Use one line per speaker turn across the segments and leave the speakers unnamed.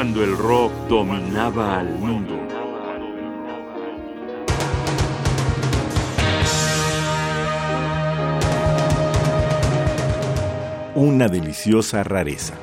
cuando el rock dominaba al mundo.
Una deliciosa rareza.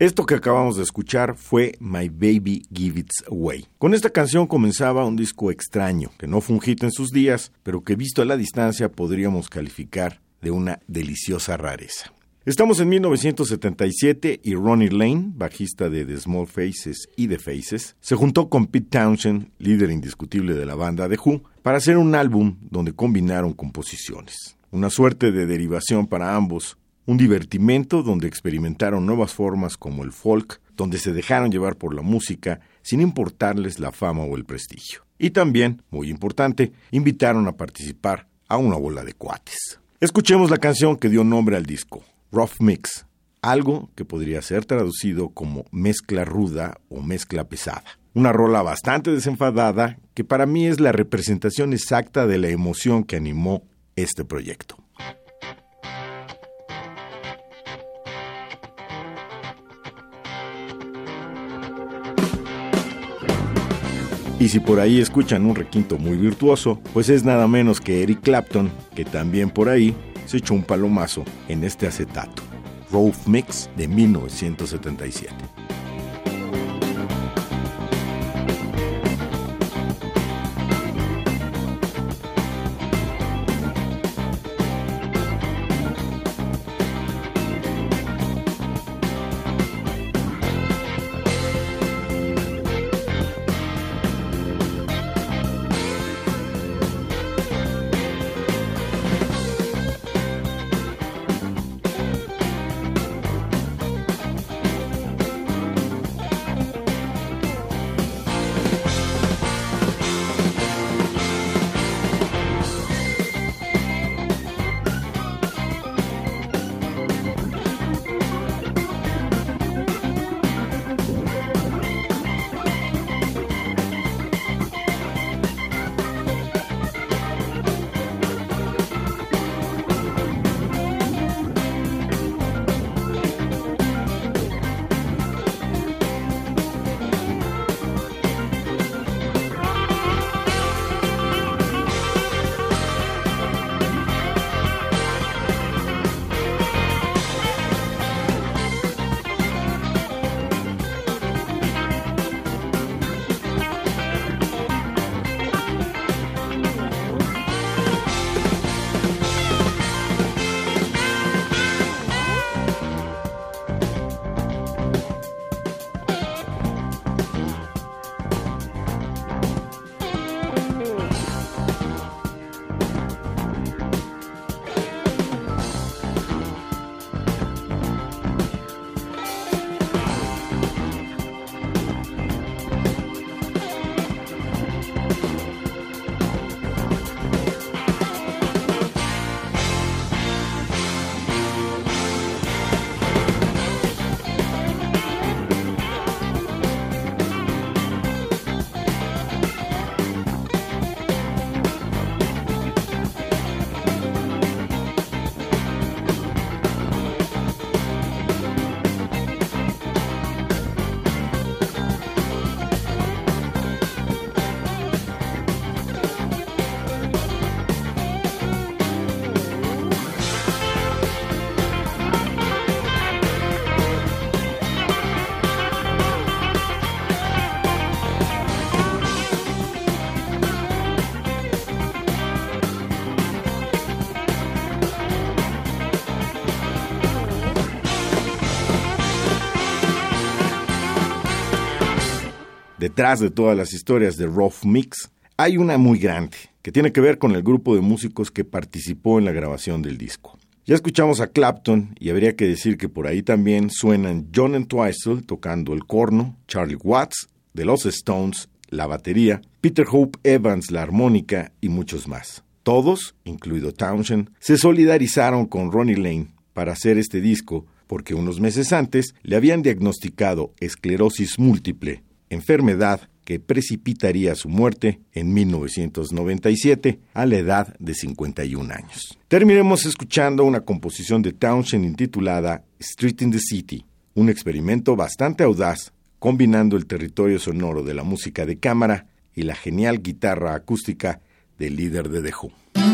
Esto que acabamos de escuchar fue My Baby Give It Away. Con esta canción comenzaba un disco extraño, que no fue un hit en sus días, pero que visto a la distancia podríamos calificar de una deliciosa rareza. Estamos en 1977 y Ronnie Lane, bajista de The Small Faces y The Faces, se juntó con Pete Townshend, líder indiscutible de la banda The Who, para hacer un álbum donde combinaron composiciones. Una suerte de derivación para ambos, un divertimento donde experimentaron nuevas formas como el folk, donde se dejaron llevar por la música sin importarles la fama o el prestigio. Y también, muy importante, invitaron a participar a una bola de cuates.
Escuchemos la canción que dio nombre al disco, Rough Mix, algo que podría ser traducido como mezcla ruda o mezcla pesada. Una rola bastante desenfadada que para mí es la representación exacta de la emoción que animó este proyecto. Y si por ahí escuchan un requinto muy virtuoso, pues es nada menos que Eric Clapton, que también por ahí se echó un palomazo en este acetato, Rough Mix de 1977. Detrás de todas las historias de Rough Mix, hay una muy grande, que tiene que ver con el grupo de músicos que participó en la grabación del disco. Ya escuchamos a Clapton y habría que decir que por ahí también suenan John Entwistle tocando el corno, Charlie Watts de los Stones la batería, Peter Hope Evans la armónica y muchos más. Todos, incluido Townshend, se solidarizaron con Ronnie Lane para hacer este disco porque unos meses antes le habían diagnosticado esclerosis múltiple enfermedad que precipitaría su muerte en 1997 a la edad de 51 años. Terminemos escuchando una composición de Townshend intitulada Street in the City, un experimento bastante audaz combinando el territorio sonoro de la música de cámara y la genial guitarra acústica del líder de The Who.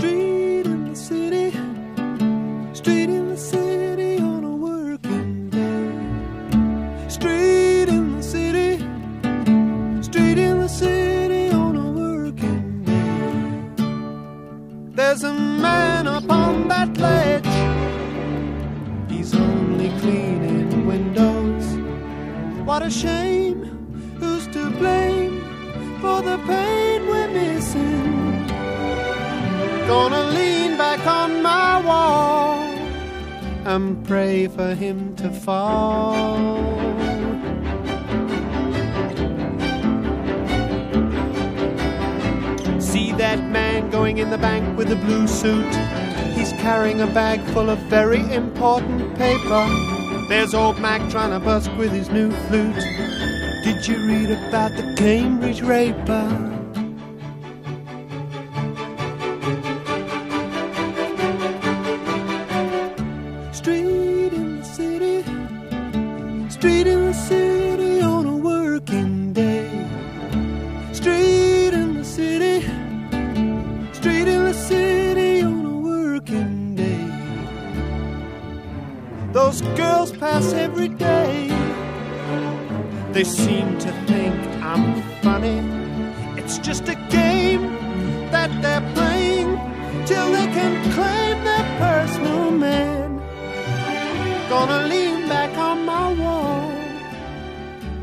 street in the city. Gonna lean back on my wall and pray for him to fall. See that man going in the bank with a blue suit. He's carrying a bag full of very important paper. There's old Mac trying to busk with his new flute. Did you read about the Cambridge raper? It's just a game that they're playing till they can claim their personal man. Gonna lean back on my wall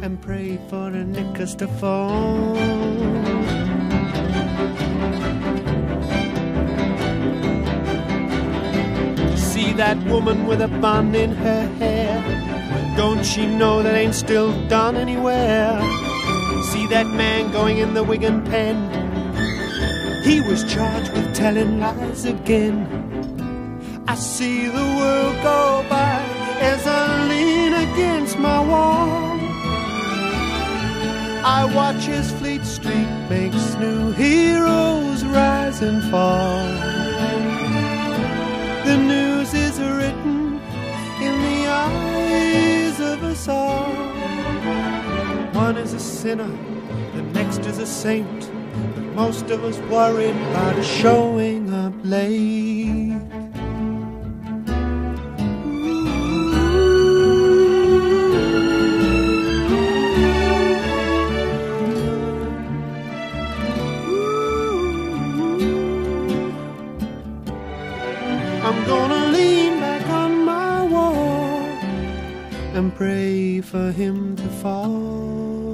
and pray for the knickers to fall. See that woman with a bun in her hair? Don't she know that ain't still done anywhere? That man going in the Wigan pen? He was charged with telling lies again. I see the world go by as I lean against my wall. I watch as Fleet Street makes new heroes rise and fall. The news is written in the eyes of us all. One is a sinner, the next is a saint. But most of us worried about showing up late. Fall.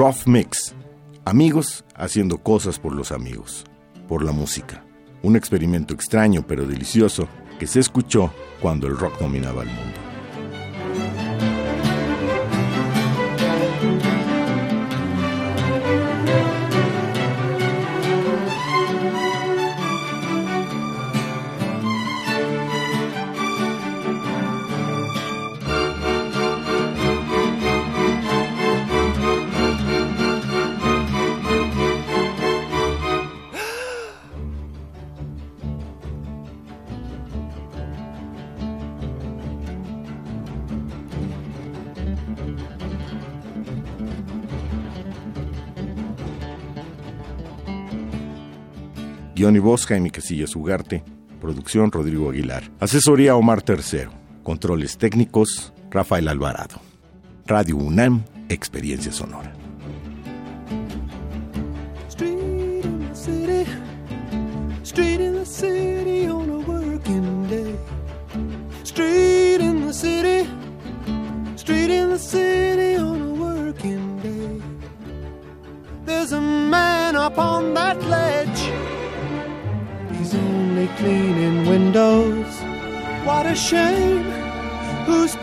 Rough Mix. Amigos haciendo cosas por los amigos, por la música. Un experimento extraño pero delicioso que se escuchó cuando el rock dominaba el mundo. Guión y Jaime Casillas Ugarte. Producción Rodrigo Aguilar. Asesoría Omar Tercero. Controles técnicos Rafael Alvarado. Radio UNAM, Experiencia Sonora.
Street in the city on a working day. Street in the city, street in the city What a shame. Who's